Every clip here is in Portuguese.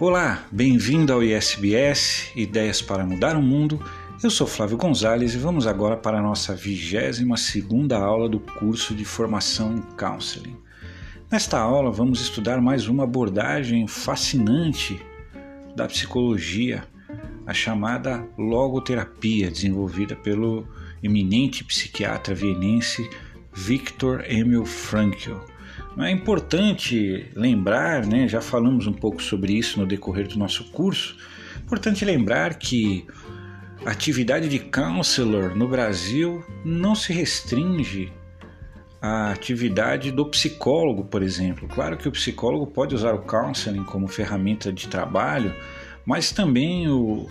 Olá, bem-vindo ao ISBS Ideias para Mudar o Mundo. Eu sou Flávio Gonzalez e vamos agora para a nossa 22 segunda aula do curso de formação em Counseling. Nesta aula vamos estudar mais uma abordagem fascinante da psicologia, a chamada logoterapia, desenvolvida pelo eminente psiquiatra vienense Viktor Emil Frankl. É importante lembrar, né, já falamos um pouco sobre isso no decorrer do nosso curso, importante lembrar que a atividade de counselor no Brasil não se restringe à atividade do psicólogo, por exemplo. Claro que o psicólogo pode usar o counseling como ferramenta de trabalho, mas também o,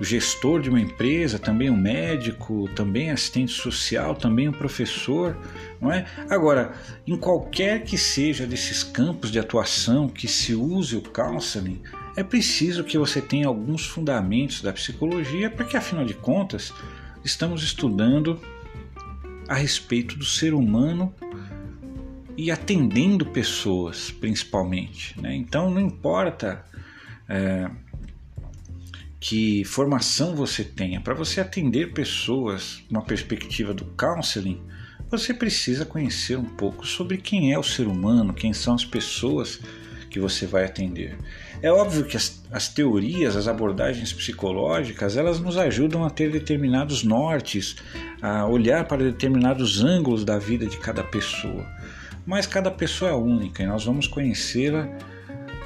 o gestor de uma empresa, também o médico, também assistente social, também o professor, não é? Agora, em qualquer que seja desses campos de atuação que se use o counseling, é preciso que você tenha alguns fundamentos da psicologia, porque afinal de contas, estamos estudando a respeito do ser humano e atendendo pessoas, principalmente. Né? Então, não importa é, que formação você tenha, para você atender pessoas numa perspectiva do counseling, você precisa conhecer um pouco sobre quem é o ser humano, quem são as pessoas que você vai atender. É óbvio que as, as, teorias, as abordagens psicológicas, elas nos ajudam a ter determinados nortes, a olhar para determinados ângulos da vida de cada pessoa. Mas cada pessoa é única e nós vamos conhecê-la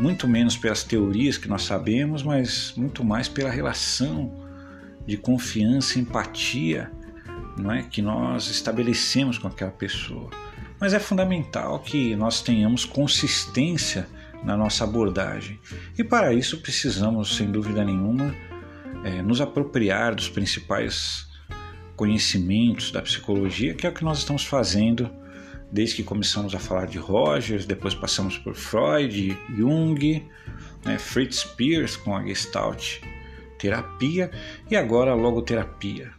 muito menos pelas teorias que nós sabemos, mas muito mais pela relação de confiança empatia não é, que nós estabelecemos com aquela pessoa. Mas é fundamental que nós tenhamos consistência na nossa abordagem. E para isso precisamos, sem dúvida nenhuma, é, nos apropriar dos principais conhecimentos da psicologia, que é o que nós estamos fazendo desde que começamos a falar de Rogers, depois passamos por Freud, Jung, né, Fritz Perls com a Gestalt terapia e agora a logoterapia.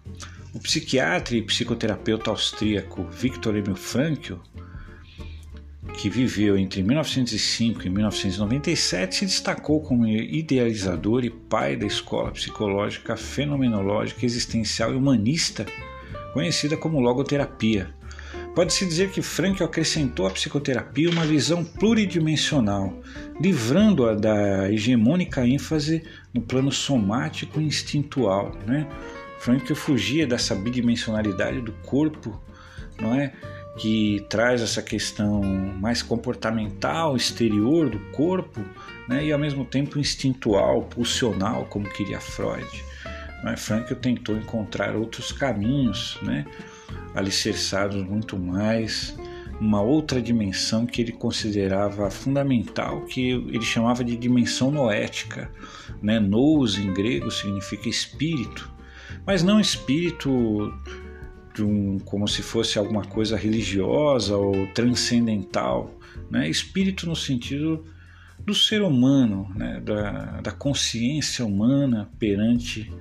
O psiquiatra e psicoterapeuta austríaco Viktor Emil Frankl, que viveu entre 1905 e 1997, se destacou como idealizador e pai da escola psicológica fenomenológica existencial e humanista, conhecida como logoterapia, Pode-se dizer que Frankl acrescentou à psicoterapia uma visão pluridimensional, livrando-a da hegemônica ênfase no plano somático e instintual. Né? Frankl fugia dessa bidimensionalidade do corpo, não é? que traz essa questão mais comportamental, exterior do corpo, né? e ao mesmo tempo instintual, pulsional, como queria Freud. Né? Frankl tentou encontrar outros caminhos, né? Alicerçados muito mais uma outra dimensão que ele considerava fundamental, que ele chamava de dimensão noética. Né? Nous em grego significa espírito, mas não espírito um, como se fosse alguma coisa religiosa ou transcendental, né? espírito no sentido do ser humano, né? da, da consciência humana perante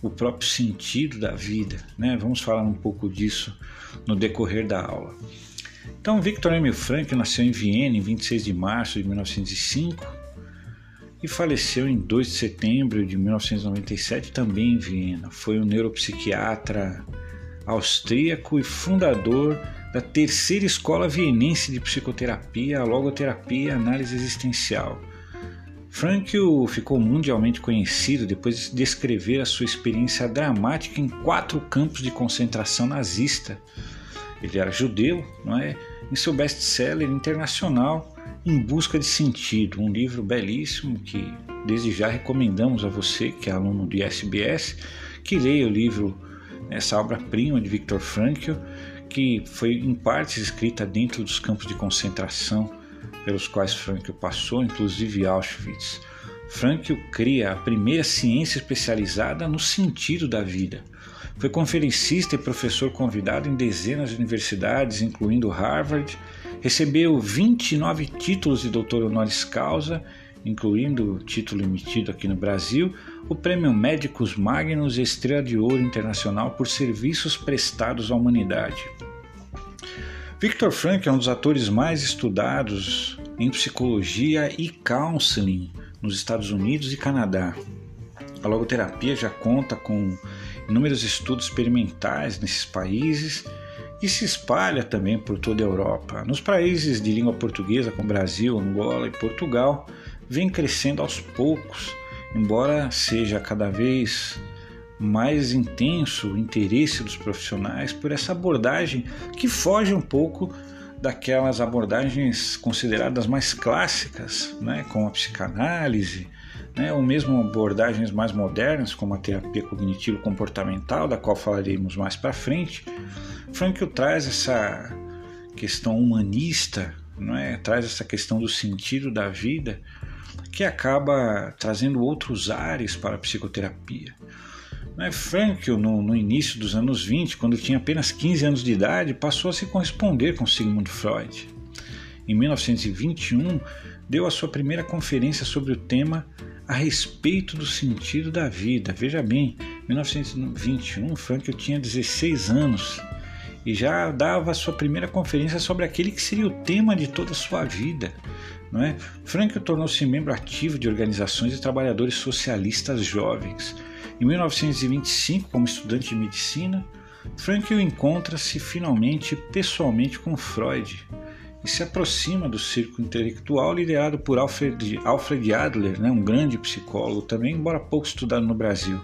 o próprio sentido da vida. Né? Vamos falar um pouco disso no decorrer da aula. Então, Victor Emil Frankl nasceu em Viena em 26 de março de 1905 e faleceu em 2 de setembro de 1997 também em Viena. Foi um neuropsiquiatra austríaco e fundador da terceira escola vienense de psicoterapia, a logoterapia e análise existencial Frankl ficou mundialmente conhecido depois de descrever a sua experiência dramática em quatro campos de concentração nazista. Ele era judeu, não é? Em seu best-seller internacional Em Busca de Sentido, um livro belíssimo que desde já recomendamos a você que é aluno do ISBS que leia o livro, essa obra-prima de Viktor Frankl, que foi em partes escrita dentro dos campos de concentração pelos quais Frankl passou, inclusive Auschwitz. Frankl cria a primeira ciência especializada no sentido da vida. Foi conferencista e professor convidado em dezenas de universidades, incluindo Harvard. Recebeu 29 títulos de doutor honoris causa, incluindo o título emitido aqui no Brasil, o Prêmio Médicos Magnus e Estrela de Ouro Internacional por serviços prestados à humanidade. Victor Frank é um dos atores mais estudados em psicologia e counseling nos Estados Unidos e Canadá. A logoterapia já conta com inúmeros estudos experimentais nesses países e se espalha também por toda a Europa. Nos países de língua portuguesa, como Brasil, Angola e Portugal, vem crescendo aos poucos, embora seja cada vez mais intenso interesse dos profissionais por essa abordagem que foge um pouco daquelas abordagens consideradas mais clássicas, né, como a psicanálise, né, ou mesmo abordagens mais modernas, como a terapia cognitivo-comportamental, da qual falaremos mais para frente. Frankl traz essa questão humanista, não é? traz essa questão do sentido da vida, que acaba trazendo outros ares para a psicoterapia. Né, Frankl, no, no, início dos anos 20, quando tinha apenas 15 anos de idade, passou a se corresponder com Sigmund Freud. Em 1921, deu a sua primeira conferência sobre o tema a respeito do sentido da vida. Veja bem, em 1921, Frankl tinha 16 anos e já dava a sua primeira conferência sobre aquele que seria o tema de toda a sua vida. Não é? Frankl tornou-se membro ativo de organizações de trabalhadores socialistas jovens em 1925, como estudante de medicina, Frankl encontra-se finalmente pessoalmente com Freud e se aproxima do círculo intelectual liderado por Alfred, Alfred Adler, né, um grande psicólogo também, embora pouco estudado no Brasil.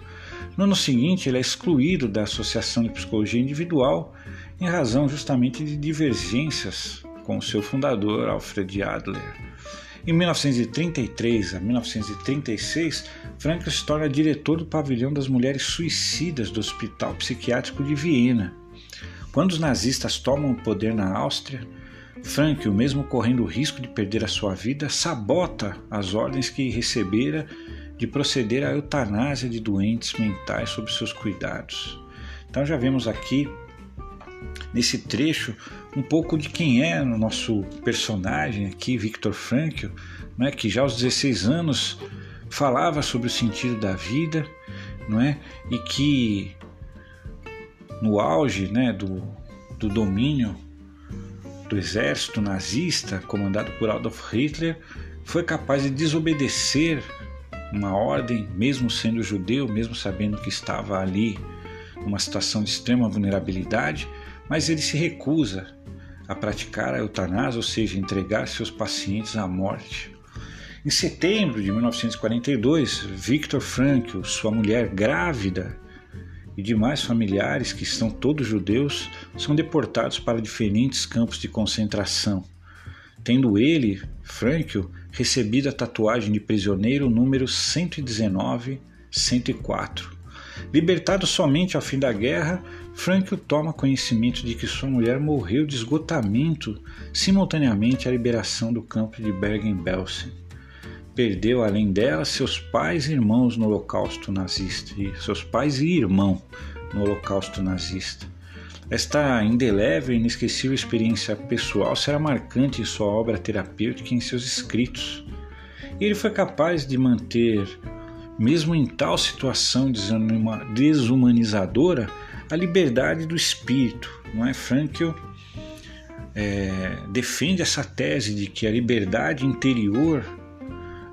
No ano seguinte, ele é excluído da Associação de Psicologia Individual em razão justamente de divergências com o seu fundador, Alfred Adler. Em 1933 a 1936, Frankl se torna diretor do pavilhão das mulheres suicidas do Hospital Psiquiátrico de Viena. Quando os nazistas tomam o poder na Áustria, Frankl, mesmo correndo o risco de perder a sua vida, sabota as ordens que recebera de proceder à eutanásia de doentes mentais sob seus cuidados. Então já vemos aqui nesse trecho um pouco de quem é o nosso personagem aqui, Victor Frankl, né, que já aos 16 anos falava sobre o sentido da vida, não é? E que no auge, né, do, do domínio do exército nazista comandado por Adolf Hitler, foi capaz de desobedecer uma ordem, mesmo sendo judeu, mesmo sabendo que estava ali numa situação de extrema vulnerabilidade, mas ele se recusa a praticar a eutanásia, ou seja, entregar seus pacientes à morte. Em setembro de 1942, Viktor Frankl, sua mulher grávida e demais familiares, que são todos judeus, são deportados para diferentes campos de concentração, tendo ele, Frankl, recebido a tatuagem de prisioneiro número 119-104. Libertado somente ao fim da guerra, Frankl toma conhecimento de que sua mulher morreu de esgotamento simultaneamente à liberação do campo de Bergen-Belsen. Perdeu, além dela, seus pais e irmãos no Holocausto nazista, e seus pais e irmão no Holocausto nazista. Esta indelével e inesquecível experiência pessoal será marcante em sua obra terapêutica e em seus escritos. E ele foi capaz de manter mesmo em tal situação desumanizadora, a liberdade do espírito. Não é? Frankl é, defende essa tese de que a liberdade interior,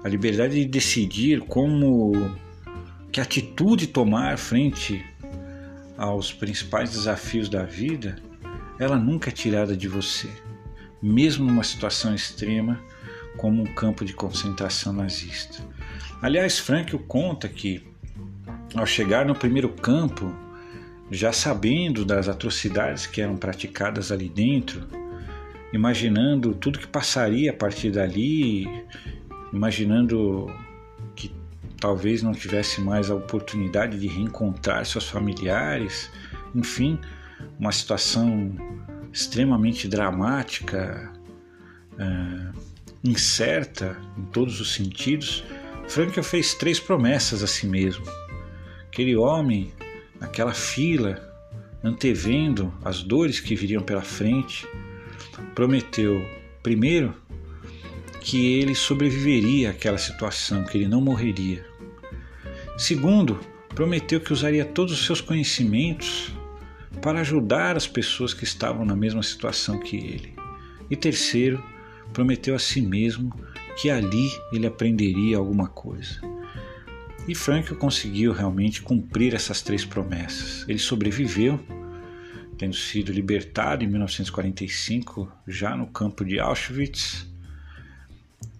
a liberdade de decidir como que atitude tomar frente aos principais desafios da vida, ela nunca é tirada de você, mesmo numa situação extrema como um campo de concentração nazista. Aliás, Frankl conta que, ao chegar no primeiro campo, já sabendo das atrocidades que eram praticadas ali dentro, imaginando tudo que passaria a partir dali, imaginando que talvez não tivesse mais a oportunidade de reencontrar seus familiares, enfim, uma situação extremamente dramática, é, incerta em todos os sentidos Franklin fez três promessas a si mesmo. Aquele homem, naquela fila, antevendo as dores que viriam pela frente, prometeu, primeiro, que ele sobreviveria àquela situação, que ele não morreria. Segundo, prometeu que usaria todos os seus conhecimentos para ajudar as pessoas que estavam na mesma situação que ele. E terceiro, prometeu a si mesmo que ali ele aprenderia alguma coisa. E Frankl conseguiu realmente cumprir essas três promessas. Ele sobreviveu, tendo sido libertado em 1945, já no campo de Auschwitz.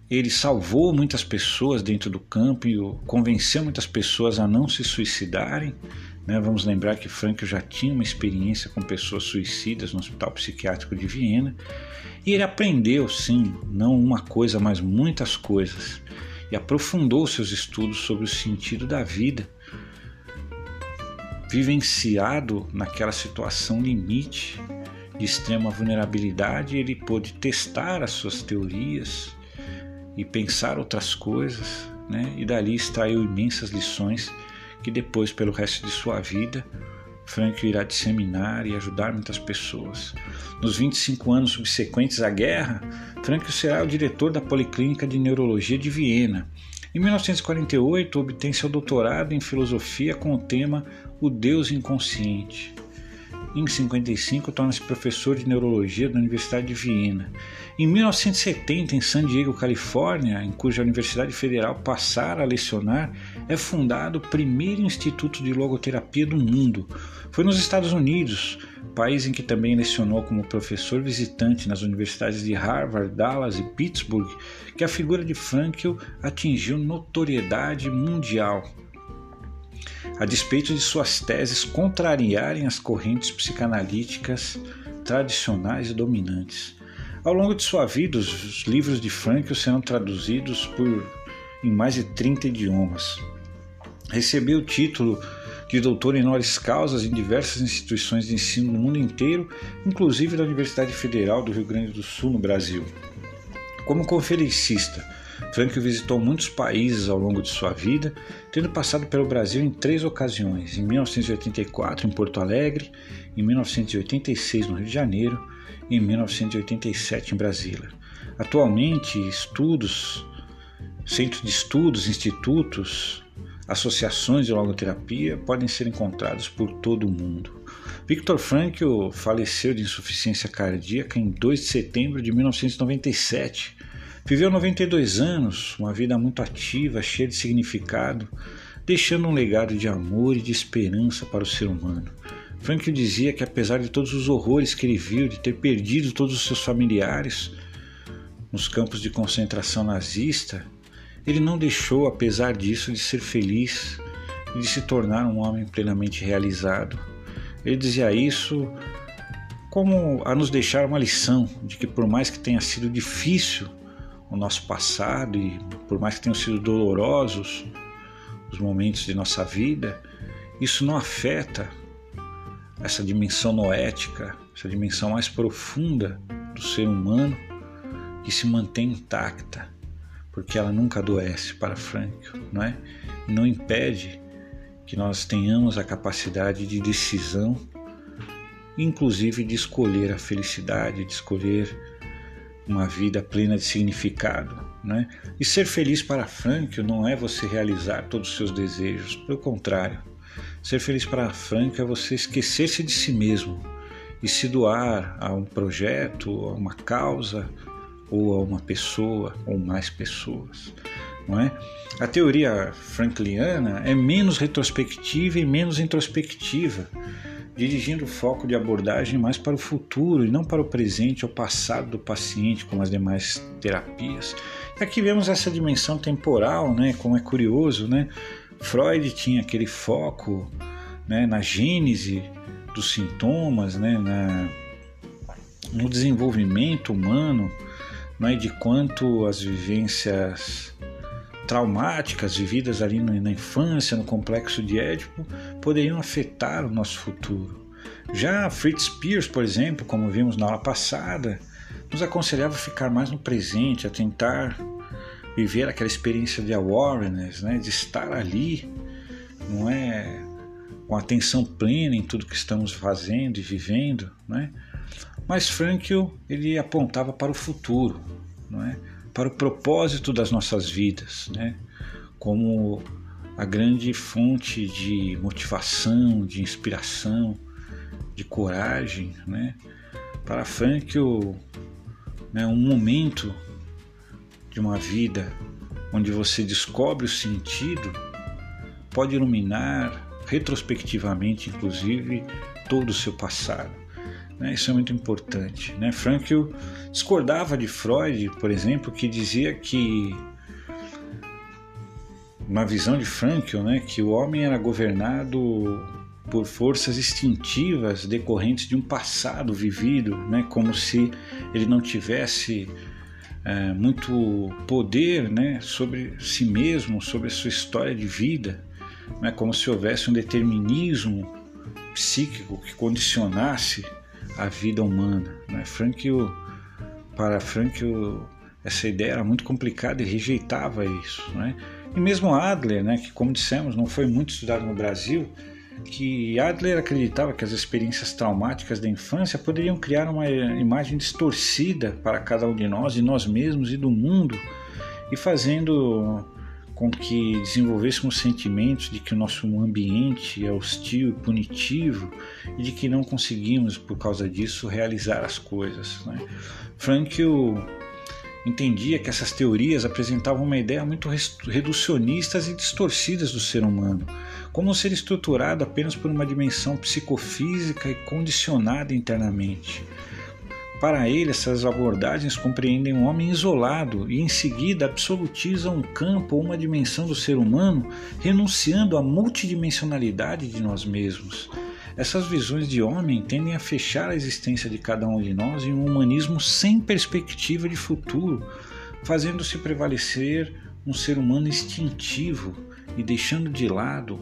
Ele salvou muitas pessoas dentro do campo e convenceu muitas pessoas a não se suicidarem. Né? Vamos lembrar que Frankl já tinha uma experiência com pessoas suicidas no Hospital Psiquiátrico de Viena. E ele aprendeu, sim, não uma coisa, mas muitas coisas e aprofundou seus estudos sobre o sentido da vida. Vivenciado naquela situação limite de extrema vulnerabilidade, ele pôde testar as suas teorias e pensar outras coisas, né? e dali extraiu imensas lições que depois, pelo resto de sua vida, Frank irá disseminar e ajudar muitas pessoas. Nos 25 anos subsequentes à guerra, Frank será o diretor da Policlínica de Neurologia de Viena. Em 1948, obtém seu doutorado em filosofia com o tema O Deus Inconsciente. Em 55, torna-se professor de neurologia da Universidade de Viena. Em 1970, em San Diego, Califórnia, em cuja Universidade Federal passara a lecionar, é fundado o primeiro instituto de logoterapia do mundo. Foi nos Estados Unidos, país em que também lecionou como professor visitante nas universidades de Harvard, Dallas e Pittsburgh, que a figura de Frankl atingiu notoriedade mundial a despeito de suas teses contrariarem as correntes psicanalíticas tradicionais e dominantes. Ao longo de sua vida, os livros de Frankl serão traduzidos por em mais de 30 idiomas. Recebeu o título de doutor em honoris causas em diversas instituições de ensino no mundo inteiro, inclusive da Universidade Federal do Rio Grande do Sul, no Brasil. Como conferencista, Frank visitou muitos países ao longo de sua vida, tendo passado pelo Brasil em três ocasiões: em 1984 em Porto Alegre, em 1986 no Rio de Janeiro e em 1987 em Brasília. Atualmente, estudos, centros de estudos, institutos, associações de logoterapia podem ser encontrados por todo o mundo. Victor Frankl faleceu de insuficiência cardíaca em 2 de setembro de 1997 Viveu 92 anos, uma vida muito ativa, cheia de significado, deixando um legado de amor e de esperança para o ser humano. Frank dizia que, apesar de todos os horrores que ele viu, de ter perdido todos os seus familiares nos campos de concentração nazista, ele não deixou, apesar disso, de ser feliz e de se tornar um homem plenamente realizado. Ele dizia isso como a nos deixar uma lição de que, por mais que tenha sido difícil o nosso passado e por mais que tenham sido dolorosos os momentos de nossa vida, isso não afeta essa dimensão noética, essa dimensão mais profunda do ser humano que se mantém intacta, porque ela nunca adoece para Frank, não é? Não impede que nós tenhamos a capacidade de decisão, inclusive de escolher a felicidade, de escolher uma vida plena de significado. Né? E ser feliz para Frank não é você realizar todos os seus desejos, pelo contrário. Ser feliz para Frank é você esquecer-se de si mesmo e se doar a um projeto, a uma causa ou a uma pessoa ou mais pessoas. Não é? A teoria frankliana é menos retrospectiva e menos introspectiva dirigindo o foco de abordagem mais para o futuro e não para o presente ou passado do paciente, como as demais terapias. E aqui vemos essa dimensão temporal, né, como é curioso, né? Freud tinha aquele foco né, na gênese dos sintomas, né, na, no desenvolvimento humano, né, de quanto as vivências traumáticas vividas ali na infância, no complexo de Édipo, poderiam afetar o nosso futuro. Já Fritz Spears, por exemplo, como vimos na aula passada, nos aconselhava a ficar mais no presente, a tentar viver aquela experiência de awareness, né, de estar ali, não é com atenção plena em tudo que estamos fazendo e vivendo, não é? Mas Frankl ele apontava para o futuro, não é? para o propósito das nossas vidas, né? como a grande fonte de motivação, de inspiração, de coragem. Né? Para Frankl, né, um momento de uma vida onde você descobre o sentido pode iluminar retrospectivamente, inclusive, todo o seu passado. Né? Isso é muito importante. Né? Frankl discordava de Freud, por exemplo, que dizia que uma visão de Frankl, né, que o homem era governado por forças instintivas decorrentes de um passado vivido, né, como se ele não tivesse é, muito poder né, sobre si mesmo, sobre a sua história de vida, né, como se houvesse um determinismo psíquico que condicionasse a vida humana. Né? Frankl, para Frankl, essa ideia era muito complicada e rejeitava isso. Né? E mesmo Adler, né, que como dissemos não foi muito estudado no Brasil, que Adler acreditava que as experiências traumáticas da infância poderiam criar uma imagem distorcida para cada um de nós, de nós mesmos e do mundo, e fazendo com que desenvolvêssemos sentimentos de que o nosso ambiente é hostil e punitivo e de que não conseguimos, por causa disso, realizar as coisas. Né? Frankl entendia que essas teorias apresentavam uma ideia muito reducionistas e distorcidas do ser humano, como um ser estruturado apenas por uma dimensão psicofísica e condicionada internamente. Para ele, essas abordagens compreendem um homem isolado e, em seguida, absolutizam um campo ou uma dimensão do ser humano, renunciando à multidimensionalidade de nós mesmos. Essas visões de homem tendem a fechar a existência de cada um de nós em um humanismo sem perspectiva de futuro, fazendo-se prevalecer um ser humano instintivo e deixando de lado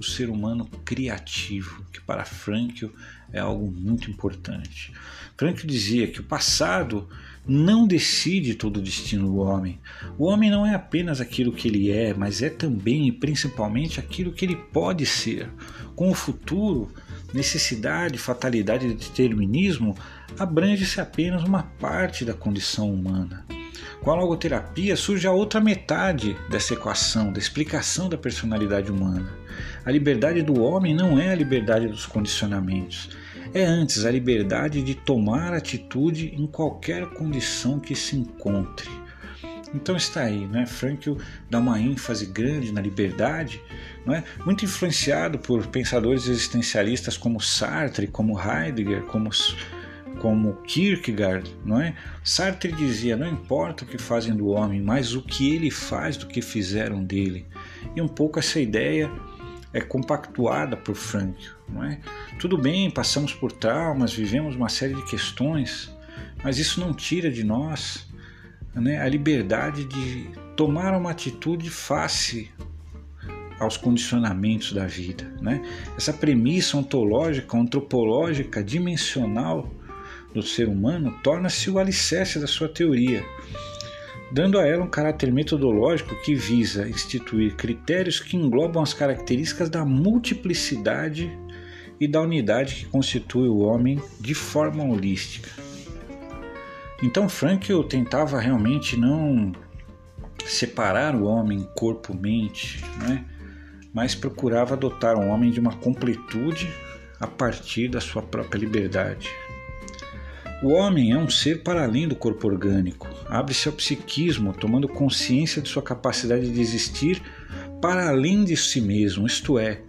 o ser humano criativo, que para Frankl é algo muito importante. Frankl dizia que o passado não decide todo o destino do homem. O homem não é apenas aquilo que ele é, mas é também e principalmente aquilo que ele pode ser. Com o futuro, necessidade, fatalidade e determinismo abrange-se apenas uma parte da condição humana. Com a logoterapia surge a outra metade dessa equação, da explicação da personalidade humana. A liberdade do homem não é a liberdade dos condicionamentos, é antes a liberdade de tomar atitude em qualquer condição que se encontre. Então está aí, né? Frankl dá uma ênfase grande na liberdade, não é? muito influenciado por pensadores existencialistas como Sartre, como Heidegger, como, como Kierkegaard. Não é? Sartre dizia: não importa o que fazem do homem, mas o que ele faz do que fizeram dele. E um pouco essa ideia é compactuada por Frankl. Não é? Tudo bem, passamos por traumas, vivemos uma série de questões, mas isso não tira de nós né, a liberdade de tomar uma atitude face aos condicionamentos da vida. Né? Essa premissa ontológica, antropológica, dimensional do ser humano torna-se o alicerce da sua teoria, dando a ela um caráter metodológico que visa instituir critérios que englobam as características da multiplicidade e da unidade que constitui o homem de forma holística. Então Frankl tentava realmente não separar o homem corpo-mente, né? mas procurava dotar o homem de uma completude a partir da sua própria liberdade. O homem é um ser para além do corpo orgânico, abre-se ao psiquismo, tomando consciência de sua capacidade de existir para além de si mesmo, isto é,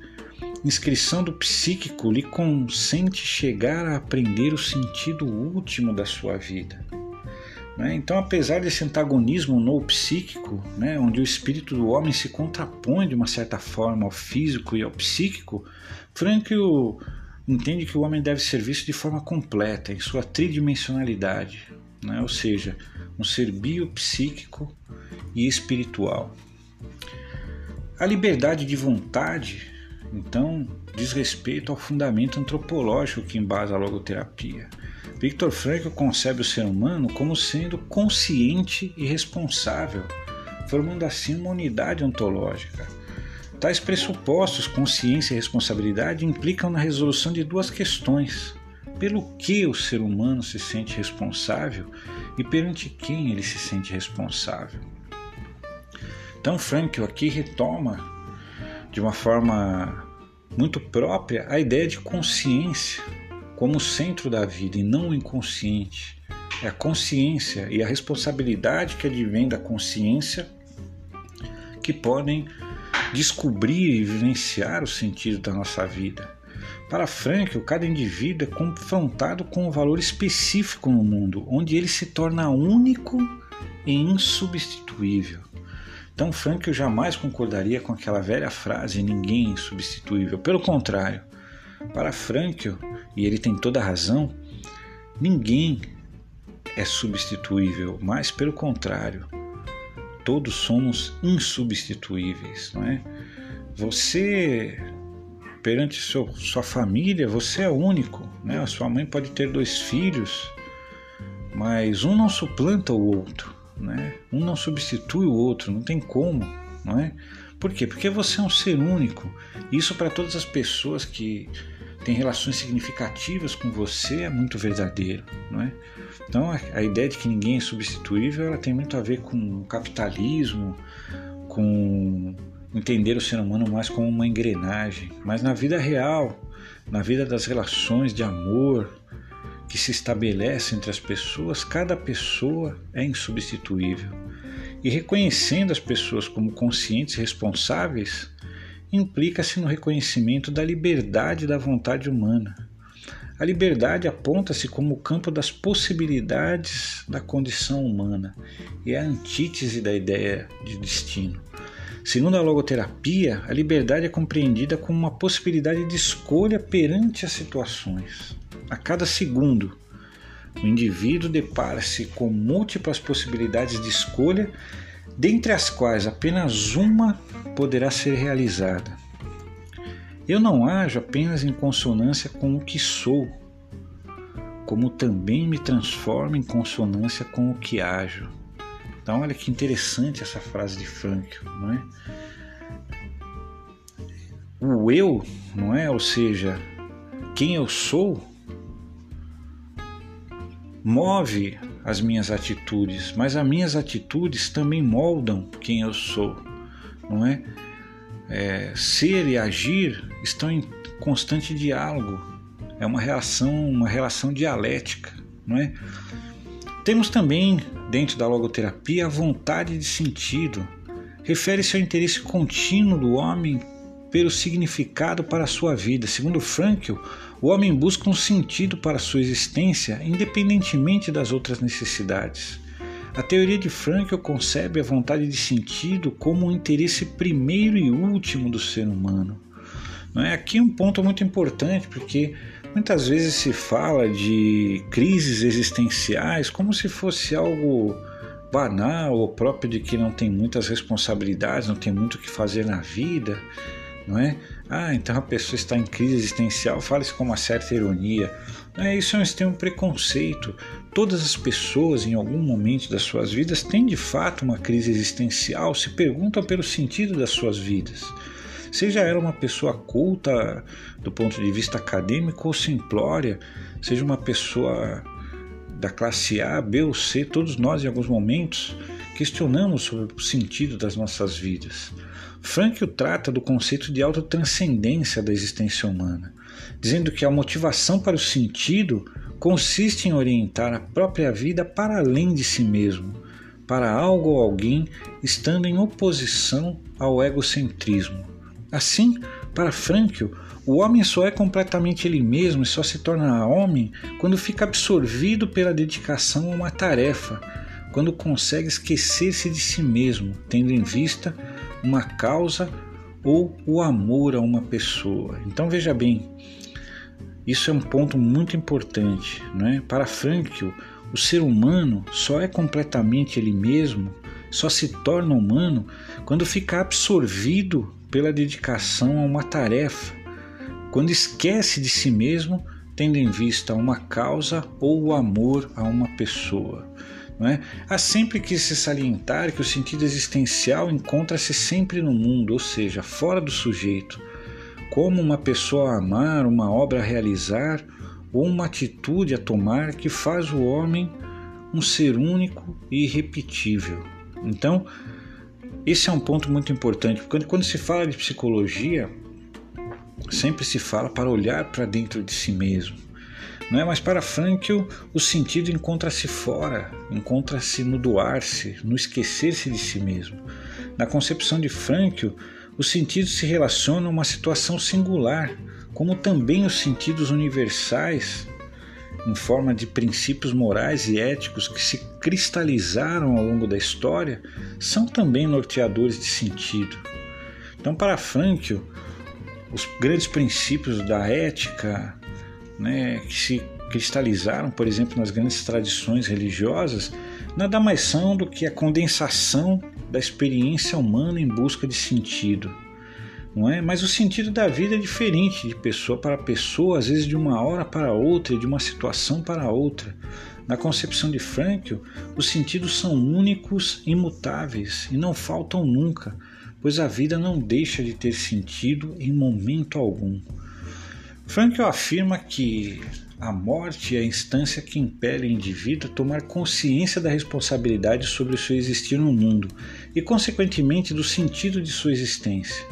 inscrição do psíquico lhe consente chegar a aprender o sentido último da sua vida. Né? Então, apesar desse antagonismo no psíquico, né, onde o espírito do homem se contrapõe de uma certa forma ao físico e ao psíquico, Frankl entende que o homem deve ser visto de forma completa, em sua tridimensionalidade, né? ou seja, um ser biopsíquico e espiritual. A liberdade de vontade, então, diz respeito ao fundamento antropológico que embasa a logoterapia. Victor Frankl concebe o ser humano como sendo consciente e responsável, formando assim uma unidade ontológica. Tais pressupostos, consciência e responsabilidade, implicam na resolução de duas questões: pelo que o ser humano se sente responsável e perante quem ele se sente responsável. Então, Frankl aqui retoma de uma forma muito própria a ideia de consciência como centro da vida e não o inconsciente, é a consciência e a responsabilidade que advém da consciência que podem descobrir e vivenciar o sentido da nossa vida. Para Frankl, cada indivíduo é confrontado com um valor específico no mundo, onde ele se torna único e insubstituível. Então, Frankl jamais concordaria com aquela velha frase: ninguém é insubstituível. Pelo contrário, para Frankl, e ele tem toda a razão, ninguém é substituível, mas pelo contrário, todos somos insubstituíveis, não é? Você perante seu, sua família, você é único, né? A sua mãe pode ter dois filhos, mas um não suplanta o outro, né? Um não substitui o outro, não tem como, não é? Por quê? Porque você é um ser único. Isso para todas as pessoas que têm relações significativas com você é muito verdadeiro, não é? Então a ideia de que ninguém é substituível, ela tem muito a ver com o capitalismo, com entender o ser humano mais como uma engrenagem, mas na vida real, na vida das relações de amor que se estabelece entre as pessoas, cada pessoa é insubstituível. E reconhecendo as pessoas como conscientes responsáveis, implica-se no reconhecimento da liberdade da vontade humana. A liberdade aponta-se como o campo das possibilidades da condição humana e é a antítese da ideia de destino. Segundo a logoterapia, a liberdade é compreendida como uma possibilidade de escolha perante as situações. A cada segundo, o indivíduo depara-se com múltiplas possibilidades de escolha, dentre as quais apenas uma poderá ser realizada. Eu não ajo apenas em consonância com o que sou, como também me transformo em consonância com o que ajo. Então, olha que interessante essa frase de Frankl, não é? O eu, não é? Ou seja, quem eu sou, move as minhas atitudes, mas as minhas atitudes também moldam quem eu sou, não é? é ser e agir estão em constante diálogo, é uma relação, uma relação dialética, não é? Temos também, dentro da logoterapia, a vontade de sentido. Refere-se ao interesse contínuo do homem pelo significado para a sua vida. Segundo Frankl, o homem busca um sentido para sua existência, independentemente das outras necessidades. A teoria de Frankl concebe a vontade de sentido como um interesse primeiro e último do ser humano. Não é? Aqui um ponto muito importante, porque Muitas vezes se fala de crises existenciais como se fosse algo banal ou próprio de que não tem muitas responsabilidades, não tem muito o que fazer na vida, não é? Ah, então a pessoa está em crise existencial, fala-se com uma certa ironia. É, isso é um extremo preconceito. Todas as pessoas, em algum momento das suas vidas, têm de fato uma crise existencial, se perguntam pelo sentido das suas vidas. Seja ela uma pessoa culta do ponto de vista acadêmico ou simplória, seja uma pessoa da classe A, B ou C, todos nós em alguns momentos questionamos sobre o sentido das nossas vidas. Frankl trata do conceito de autotranscendência da existência humana, dizendo que a motivação para o sentido consiste em orientar a própria vida para além de si mesmo, para algo ou alguém estando em oposição ao egocentrismo. Assim, para Frankl, o homem só é completamente ele mesmo e só se torna homem quando fica absorvido pela dedicação a uma tarefa, quando consegue esquecer-se de si mesmo, tendo em vista uma causa ou o amor a uma pessoa. Então veja bem, isso é um ponto muito importante, não é? Para Frankl, o ser humano só é completamente ele mesmo, só se torna humano quando fica absorvido pela dedicação a uma tarefa, quando esquece de si mesmo, tendo em vista uma causa ou o amor a uma pessoa. É? Há sempre que se salientar que o sentido existencial encontra-se sempre no mundo, ou seja, fora do sujeito, como uma pessoa a amar, uma obra a realizar ou uma atitude a tomar que faz o homem um ser único e irrepetível. Então, esse é um ponto muito importante, porque quando se fala de psicologia, sempre se fala para olhar para dentro de si mesmo. Não é? Mas para Frankl, o sentido encontra-se fora, encontra-se no doar-se, no esquecer-se de si mesmo. Na concepção de Frankl, o sentido se relaciona a uma situação singular, como também os sentidos universais, em forma de princípios morais e éticos que se cristalizaram ao longo da história, são também norteadores de sentido. Então, para Frankl, os grandes princípios da ética, né, que se cristalizaram, por exemplo, nas grandes tradições religiosas, nada mais são do que a condensação da experiência humana em busca de sentido. Não é? Mas o sentido da vida é diferente de pessoa para pessoa, às vezes de uma hora para outra, de uma situação para outra. Na concepção de Frankl, os sentidos são únicos, imutáveis e não faltam nunca, pois a vida não deixa de ter sentido em momento algum. Frankl afirma que a morte é a instância que impele o indivíduo a tomar consciência da responsabilidade sobre o seu existir no mundo e, consequentemente, do sentido de sua existência.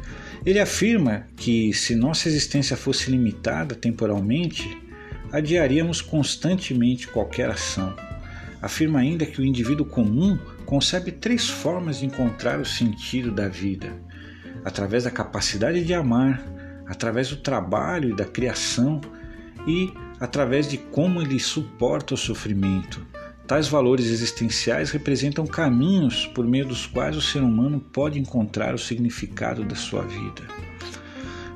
Ele afirma que, se nossa existência fosse limitada temporalmente, adiaríamos constantemente qualquer ação. Afirma ainda que o indivíduo comum concebe três formas de encontrar o sentido da vida: através da capacidade de amar, através do trabalho e da criação e através de como ele suporta o sofrimento. Tais valores existenciais representam caminhos por meio dos quais o ser humano pode encontrar o significado da sua vida.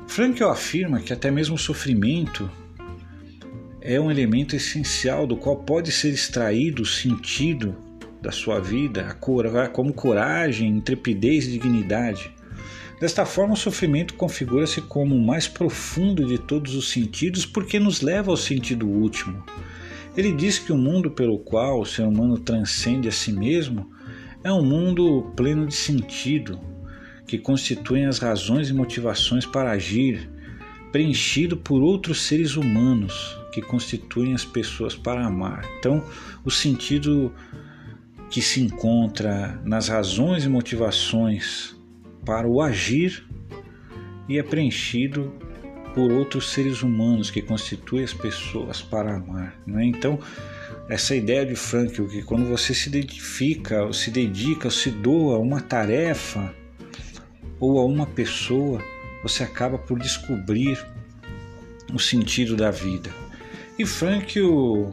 Frankl afirma que até mesmo o sofrimento é um elemento essencial do qual pode ser extraído o sentido da sua vida, como coragem, intrepidez e dignidade. Desta forma, o sofrimento configura-se como o mais profundo de todos os sentidos porque nos leva ao sentido último. Ele diz que o mundo pelo qual o ser humano transcende a si mesmo é um mundo pleno de sentido, que constitui as razões e motivações para agir, preenchido por outros seres humanos que constituem as pessoas para amar. Então, o sentido que se encontra nas razões e motivações para o agir e é preenchido por outros seres humanos que constituem as pessoas para amar. Né? Então, essa ideia de Frankl que quando você se identifica, ou se dedica, ou se doa a uma tarefa ou a uma pessoa, você acaba por descobrir o sentido da vida. E Frankl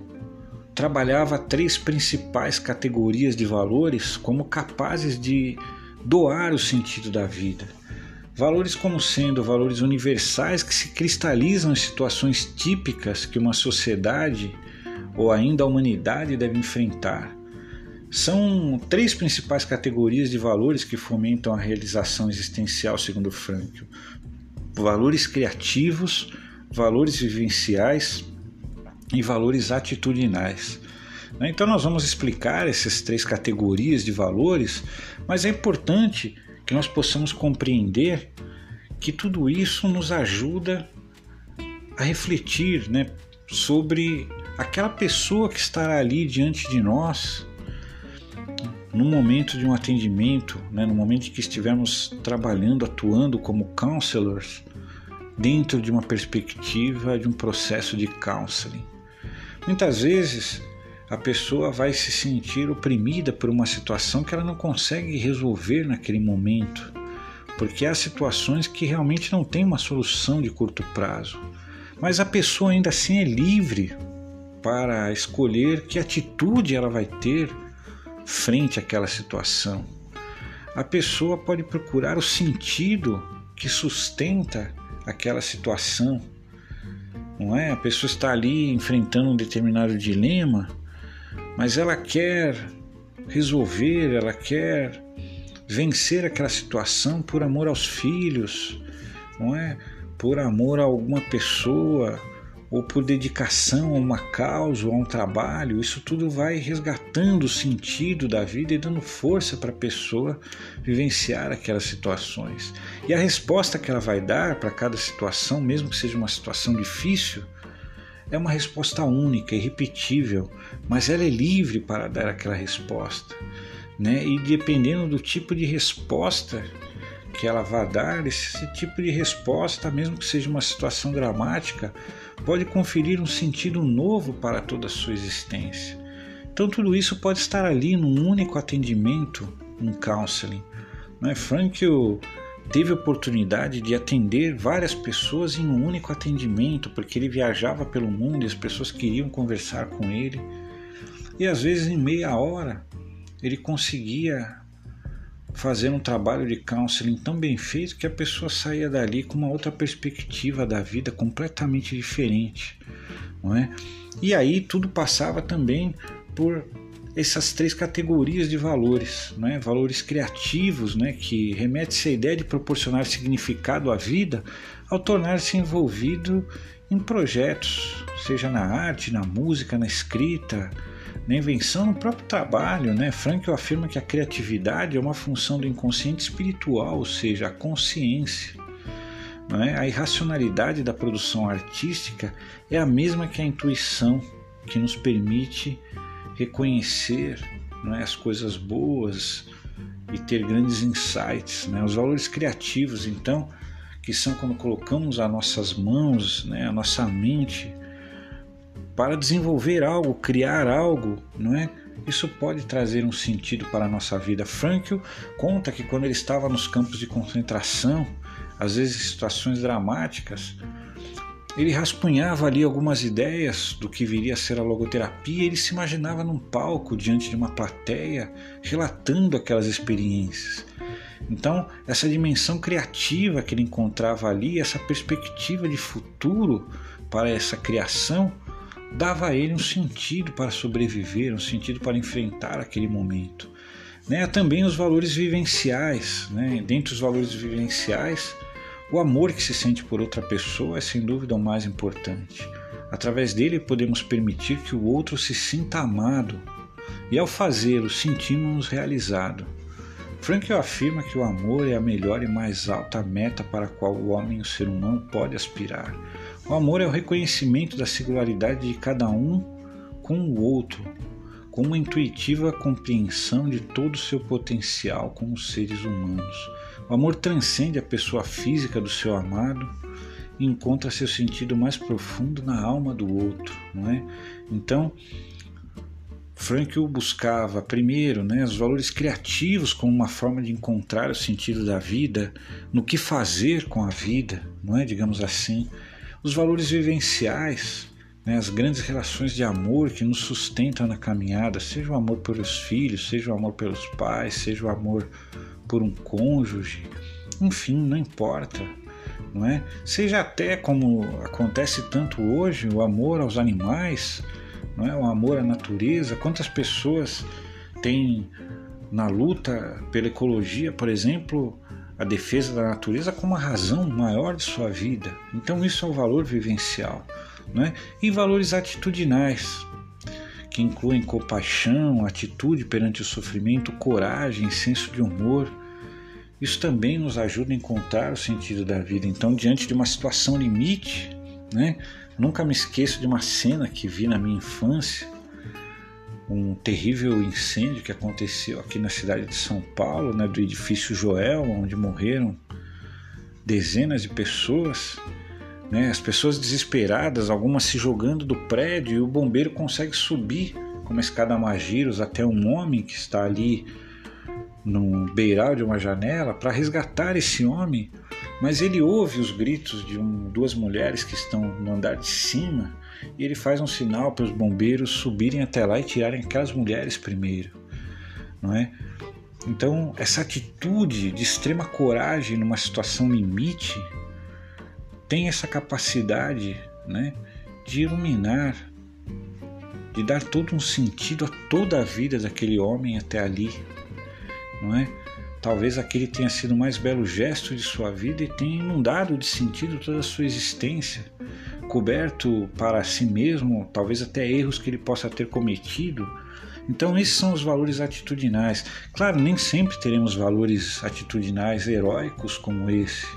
trabalhava três principais categorias de valores como capazes de doar o sentido da vida. Valores como sendo valores universais que se cristalizam em situações típicas que uma sociedade ou ainda a humanidade deve enfrentar. São três principais categorias de valores que fomentam a realização existencial, segundo Frankl: valores criativos, valores vivenciais e valores atitudinais. Então, nós vamos explicar essas três categorias de valores, mas é importante que nós possamos compreender que tudo isso nos ajuda a refletir né, sobre aquela pessoa que estará ali diante de nós no momento de um atendimento, né, no momento em que estivermos trabalhando, atuando como counselors, dentro de uma perspectiva de um processo de counseling. Muitas vezes a pessoa vai se sentir oprimida por uma situação que ela não consegue resolver naquele momento, porque há situações que realmente não têm uma solução de curto prazo. Mas a pessoa ainda assim é livre para escolher que atitude ela vai ter frente àquela situação. A pessoa pode procurar o sentido que sustenta aquela situação. Não é? A pessoa está ali enfrentando um determinado dilema mas ela quer resolver, ela quer vencer aquela situação por amor aos filhos, não é? Por amor a alguma pessoa ou por dedicação a uma causa ou a um trabalho, isso tudo vai resgatando o sentido da vida e dando força para a pessoa vivenciar aquelas situações. E a resposta que ela vai dar para cada situação, mesmo que seja uma situação difícil, é uma resposta única, irrepetível, mas ela é livre para dar aquela resposta. Né? E dependendo do tipo de resposta que ela vá dar, esse tipo de resposta, mesmo que seja uma situação dramática, pode conferir um sentido novo para toda a sua existência. Então tudo isso pode estar ali num único atendimento, um counseling. Né? Frankl teve oportunidade de atender várias pessoas em um único atendimento, porque ele viajava pelo mundo e as pessoas queriam conversar com ele. E às vezes em meia hora ele conseguia fazer um trabalho de counseling tão bem feito que a pessoa saía dali com uma outra perspectiva da vida completamente diferente, não é? E aí tudo passava também por essas três categorias de valores, né? valores criativos, né? que remete à ideia de proporcionar significado à vida ao tornar-se envolvido em projetos, seja na arte, na música, na escrita, na invenção, no próprio trabalho. Né? Frankl afirma que a criatividade é uma função do inconsciente espiritual, ou seja, a consciência. É? A irracionalidade da produção artística é a mesma que a intuição, que nos permite reconhecer é, as coisas boas e ter grandes insights. Né? Os valores criativos, então, que são quando colocamos as nossas mãos, né, a nossa mente para desenvolver algo, criar algo, não é? Isso pode trazer um sentido para a nossa vida. Frankl conta que quando ele estava nos campos de concentração, às vezes situações dramáticas, ele rascunhava ali algumas ideias do que viria a ser a logoterapia, ele se imaginava num palco diante de uma plateia, relatando aquelas experiências. Então, essa dimensão criativa que ele encontrava ali, essa perspectiva de futuro para essa criação, dava a ele um sentido para sobreviver, um sentido para enfrentar aquele momento. Né? Também os valores vivenciais, né? dentre os valores vivenciais, o amor que se sente por outra pessoa é sem dúvida o mais importante. Através dele podemos permitir que o outro se sinta amado e ao fazê-lo sentimos-nos realizados. Frankl afirma que o amor é a melhor e mais alta meta para a qual o homem, o ser humano, pode aspirar. O amor é o reconhecimento da singularidade de cada um com o outro, com uma intuitiva compreensão de todo o seu potencial como seres humanos. O amor transcende a pessoa física do seu amado e encontra seu sentido mais profundo na alma do outro, não é? Então, Frankl buscava primeiro né, os valores criativos como uma forma de encontrar o sentido da vida, no que fazer com a vida, não é, digamos assim, os valores vivenciais, né, as grandes relações de amor que nos sustentam na caminhada, seja o amor pelos filhos, seja o amor pelos pais, seja o amor por um cônjuge, enfim, não importa, não é? Seja até como acontece tanto hoje, o amor aos animais, não é? O amor à natureza, quantas pessoas têm na luta pela ecologia, por exemplo, a defesa da natureza como a razão maior de sua vida. Então isso é o valor vivencial, é? E valores atitudinais, que incluem compaixão, atitude perante o sofrimento, coragem, senso de humor, isso também nos ajuda a encontrar o sentido da vida. Então, diante de uma situação limite, né? Nunca me esqueço de uma cena que vi na minha infância, um terrível incêndio que aconteceu aqui na cidade de São Paulo, né, do edifício Joel, onde morreram dezenas de pessoas, né, as pessoas desesperadas, algumas se jogando do prédio e o bombeiro consegue subir com uma escada Magiros até um homem que está ali no beiral de uma janela para resgatar esse homem, mas ele ouve os gritos de um, duas mulheres que estão no andar de cima e ele faz um sinal para os bombeiros subirem até lá e tirarem aquelas mulheres primeiro, não é? Então, essa atitude de extrema coragem numa situação limite tem essa capacidade, né, de iluminar, de dar todo um sentido a toda a vida daquele homem até ali, não é? Talvez aquele tenha sido o mais belo gesto de sua vida e tenha inundado de sentido toda a sua existência, coberto para si mesmo, talvez até erros que ele possa ter cometido. Então, esses são os valores atitudinais. Claro, nem sempre teremos valores atitudinais heróicos como esse,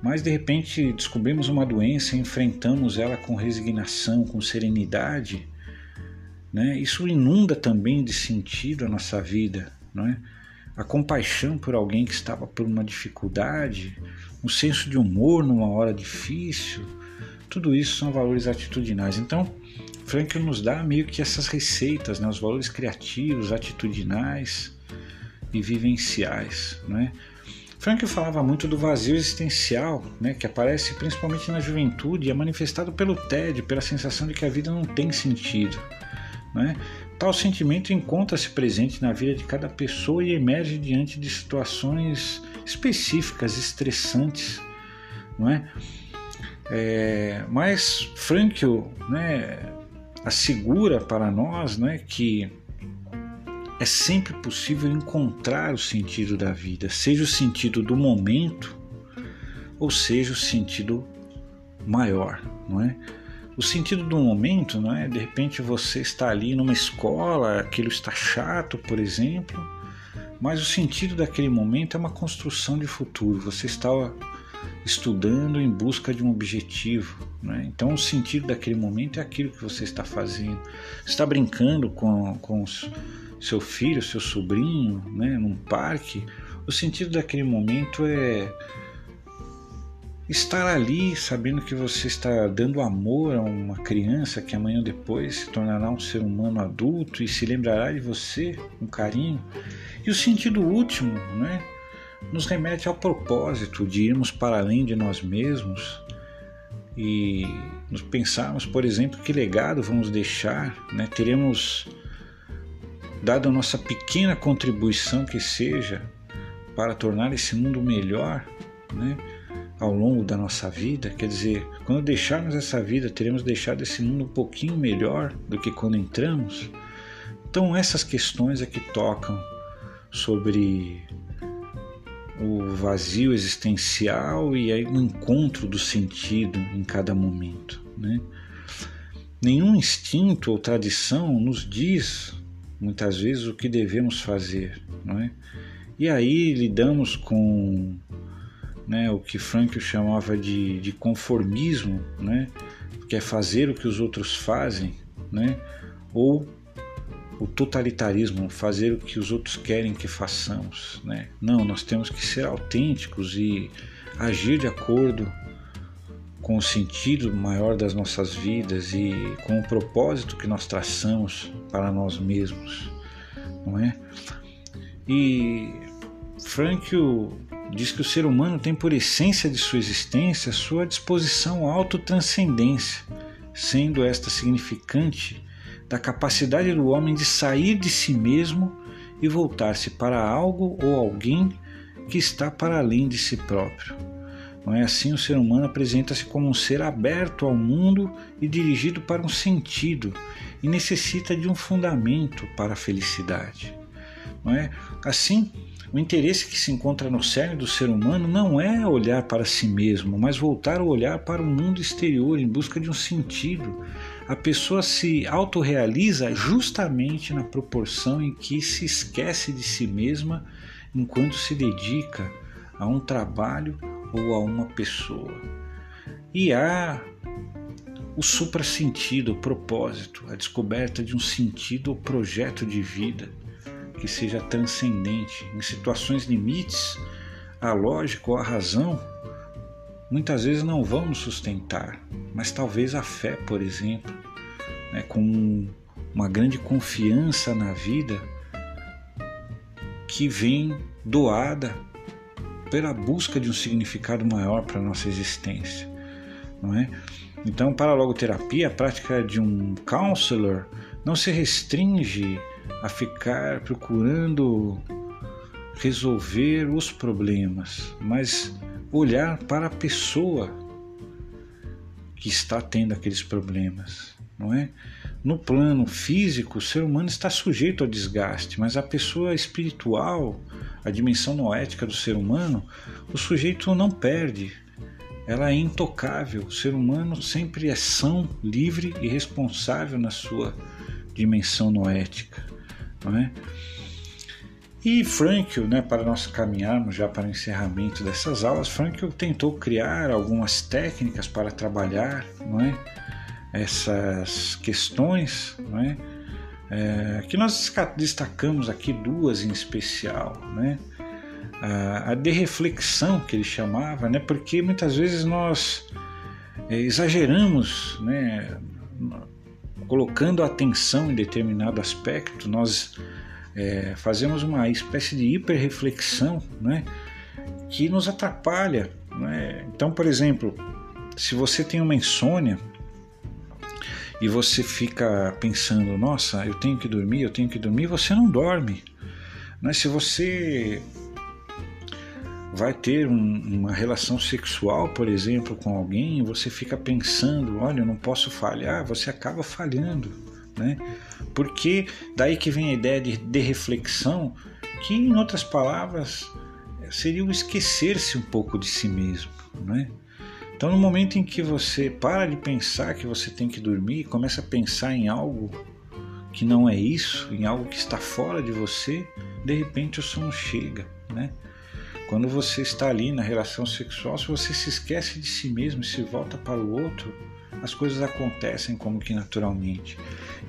mas de repente descobrimos uma doença e enfrentamos ela com resignação, com serenidade. Né? Isso inunda também de sentido a nossa vida. Não é? A compaixão por alguém que estava por uma dificuldade, um senso de humor numa hora difícil, tudo isso são valores atitudinais. Então, Frank nos dá meio que essas receitas, né? os valores criativos, atitudinais e vivenciais. Né? Frank falava muito do vazio existencial, né? que aparece principalmente na juventude e é manifestado pelo tédio, pela sensação de que a vida não tem sentido. Né? Tal sentimento encontra-se presente na vida de cada pessoa e emerge diante de situações específicas, estressantes, não é? é mas Frankl né, assegura para nós né, que é sempre possível encontrar o sentido da vida, seja o sentido do momento ou seja o sentido maior, não é? O sentido do momento, não é? De repente você está ali numa escola, aquilo está chato, por exemplo, mas o sentido daquele momento é uma construção de futuro. Você está estudando em busca de um objetivo, né? Então o sentido daquele momento é aquilo que você está fazendo. Você está brincando com, com seu filho, seu sobrinho, né? Num parque. O sentido daquele momento é estar ali sabendo que você está dando amor a uma criança que amanhã ou depois se tornará um ser humano adulto e se lembrará de você com carinho. E o sentido último, né, nos remete ao propósito de irmos para além de nós mesmos e nos pensarmos, por exemplo, que legado vamos deixar, né? Teremos dado a nossa pequena contribuição que seja para tornar esse mundo melhor, né? Ao longo da nossa vida, quer dizer, quando deixarmos essa vida, teremos deixado esse mundo um pouquinho melhor do que quando entramos. Então, essas questões é que tocam sobre o vazio existencial e aí o encontro do sentido em cada momento. Né? Nenhum instinto ou tradição nos diz muitas vezes o que devemos fazer, não é? E aí lidamos com né, o que Frankl chamava de, de conformismo, né, que é fazer o que os outros fazem, né, ou o totalitarismo, fazer o que os outros querem que façamos. Né? Não, nós temos que ser autênticos e agir de acordo com o sentido maior das nossas vidas e com o propósito que nós traçamos para nós mesmos, não é? E Frankl diz que o ser humano tem por essência de sua existência sua disposição à autotranscendência, sendo esta significante da capacidade do homem de sair de si mesmo e voltar-se para algo ou alguém que está para além de si próprio. Não é assim o ser humano apresenta-se como um ser aberto ao mundo e dirigido para um sentido e necessita de um fundamento para a felicidade. Não é? Assim, o interesse que se encontra no cerne do ser humano não é olhar para si mesmo, mas voltar o olhar para o mundo exterior em busca de um sentido. A pessoa se autorrealiza justamente na proporção em que se esquece de si mesma enquanto se dedica a um trabalho ou a uma pessoa. E há o suprasentido, o propósito, a descoberta de um sentido ou projeto de vida que seja transcendente. Em situações limites, a lógica ou a razão muitas vezes não vão nos sustentar, mas talvez a fé, por exemplo, né, com uma grande confiança na vida que vem doada pela busca de um significado maior para a nossa existência, não é? Então, para a logoterapia, a prática de um counselor não se restringe a ficar procurando resolver os problemas, mas olhar para a pessoa que está tendo aqueles problemas, não é? No plano físico, o ser humano está sujeito ao desgaste, mas a pessoa espiritual, a dimensão noética do ser humano, o sujeito não perde. Ela é intocável. O ser humano sempre é são, livre e responsável na sua dimensão noética é? E Frankl, né, para nós caminharmos já para o encerramento dessas aulas, Frankl tentou criar algumas técnicas para trabalhar não é, essas questões não é, é, que nós destacamos aqui duas em especial, né? A, a de reflexão que ele chamava, né? Porque muitas vezes nós é, exageramos, né? Colocando atenção em determinado aspecto, nós é, fazemos uma espécie de hiperreflexão, né? Que nos atrapalha, né? Então, por exemplo, se você tem uma insônia, e você fica pensando, nossa, eu tenho que dormir, eu tenho que dormir, você não dorme. Mas se você vai ter um, uma relação sexual, por exemplo, com alguém, você fica pensando, olha, eu não posso falhar, você acaba falhando, né? Porque daí que vem a ideia de, de reflexão, que em outras palavras seria o esquecer-se um pouco de si mesmo, né? Então, no momento em que você para de pensar que você tem que dormir começa a pensar em algo que não é isso, em algo que está fora de você, de repente o sono chega, né? Quando você está ali na relação sexual, se você se esquece de si mesmo e se volta para o outro, as coisas acontecem como que naturalmente.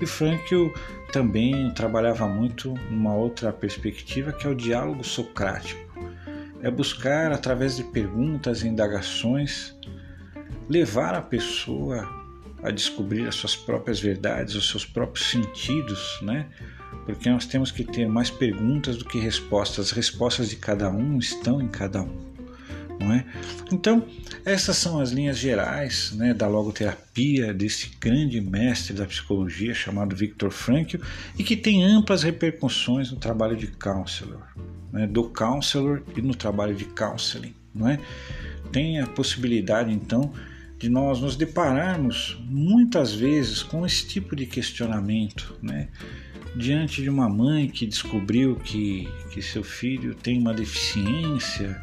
E Frankl também trabalhava muito numa outra perspectiva que é o diálogo socrático. É buscar através de perguntas e indagações levar a pessoa a descobrir as suas próprias verdades, os seus próprios sentidos, né? Porque nós temos que ter mais perguntas do que respostas. As respostas de cada um estão em cada um, não é? Então, essas são as linhas gerais, né, da logoterapia desse grande mestre da psicologia chamado Viktor Frankl e que tem amplas repercussões no trabalho de counselor, né, do counselor e no trabalho de counseling, não é? Tem a possibilidade então de nós nos depararmos muitas vezes com esse tipo de questionamento, né? Diante de uma mãe que descobriu que, que seu filho tem uma deficiência,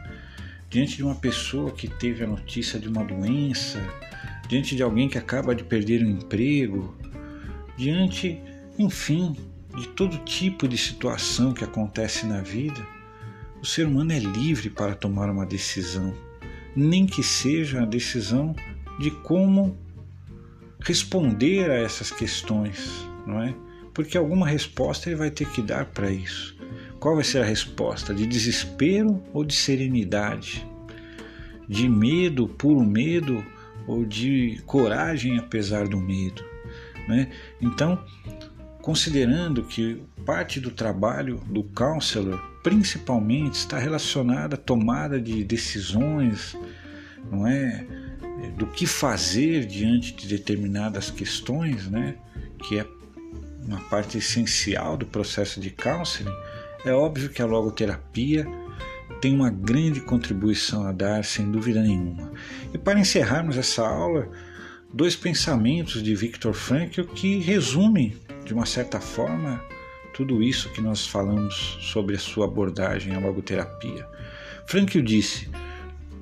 diante de uma pessoa que teve a notícia de uma doença, diante de alguém que acaba de perder um emprego, diante, enfim, de todo tipo de situação que acontece na vida, o ser humano é livre para tomar uma decisão, nem que seja a decisão de como responder a essas questões, não é? Porque alguma resposta ele vai ter que dar para isso. Qual vai ser a resposta? De desespero ou de serenidade? De medo, puro medo, ou de coragem apesar do medo? Né? Então, considerando que parte do trabalho do counselor principalmente está relacionada à tomada de decisões, não é? do que fazer diante de determinadas questões, né, que é uma parte essencial do processo de counseling, é óbvio que a logoterapia tem uma grande contribuição a dar, sem dúvida nenhuma. E para encerrarmos essa aula, dois pensamentos de Viktor Frankl que resumem, de uma certa forma, tudo isso que nós falamos sobre a sua abordagem à logoterapia. Frankl disse: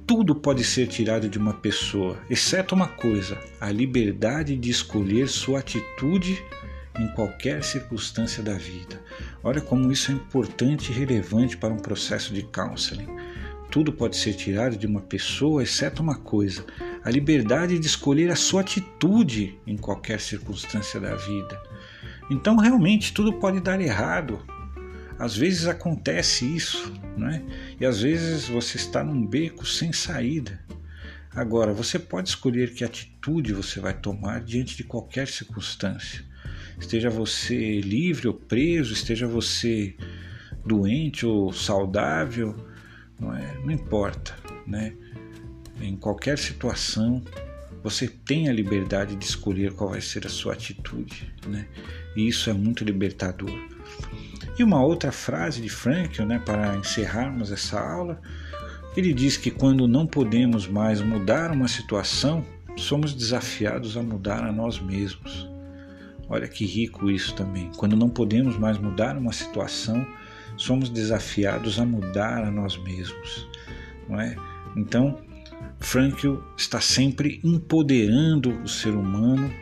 tudo pode ser tirado de uma pessoa, exceto uma coisa: a liberdade de escolher sua atitude em qualquer circunstância da vida. Olha como isso é importante e relevante para um processo de counseling. Tudo pode ser tirado de uma pessoa, exceto uma coisa: a liberdade de escolher a sua atitude em qualquer circunstância da vida. Então, realmente, tudo pode dar errado, às vezes acontece isso, né? E às vezes você está num beco sem saída. Agora, você pode escolher que atitude você vai tomar diante de qualquer circunstância. Esteja você livre ou preso, esteja você doente ou saudável, não, é? não importa, né? Em qualquer situação, você tem a liberdade de escolher qual vai ser a sua atitude, né? E isso é muito libertador. E uma outra frase de Frankl, né, para encerrarmos essa aula, ele diz que quando não podemos mais mudar uma situação, somos desafiados a mudar a nós mesmos. Olha que rico isso também. Quando não podemos mais mudar uma situação, somos desafiados a mudar a nós mesmos, não é? Então, Frankl está sempre empoderando o ser humano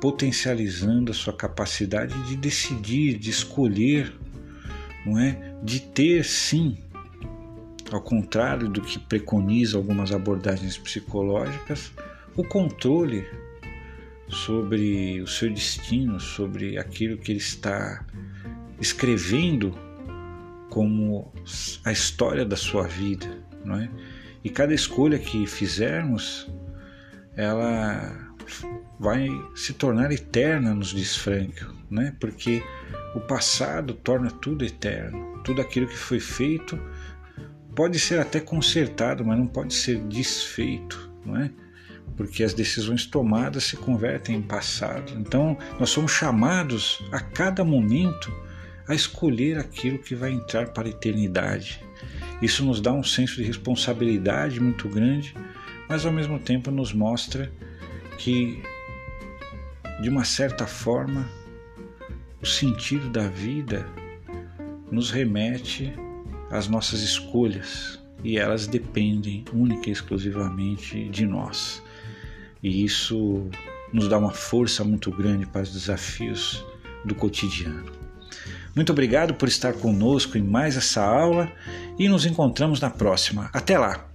potencializando a sua capacidade de decidir, de escolher, não é? De ter sim, ao contrário do que preconiza algumas abordagens psicológicas, o controle sobre o seu destino, sobre aquilo que ele está escrevendo como a história da sua vida, não é? E cada escolha que fizermos, ela vai se tornar eterna, nos diz Frank, né? Porque o passado torna tudo eterno. Tudo aquilo que foi feito pode ser até consertado, mas não pode ser desfeito, não é? Porque as decisões tomadas se convertem em passado. Então, nós somos chamados a cada momento a escolher aquilo que vai entrar para a eternidade. Isso nos dá um senso de responsabilidade muito grande, mas ao mesmo tempo nos mostra que, de uma certa forma, o sentido da vida nos remete às nossas escolhas e elas dependem única e exclusivamente de nós. E isso nos dá uma força muito grande para os desafios do cotidiano. Muito obrigado por estar conosco em mais essa aula e nos encontramos na próxima. Até lá!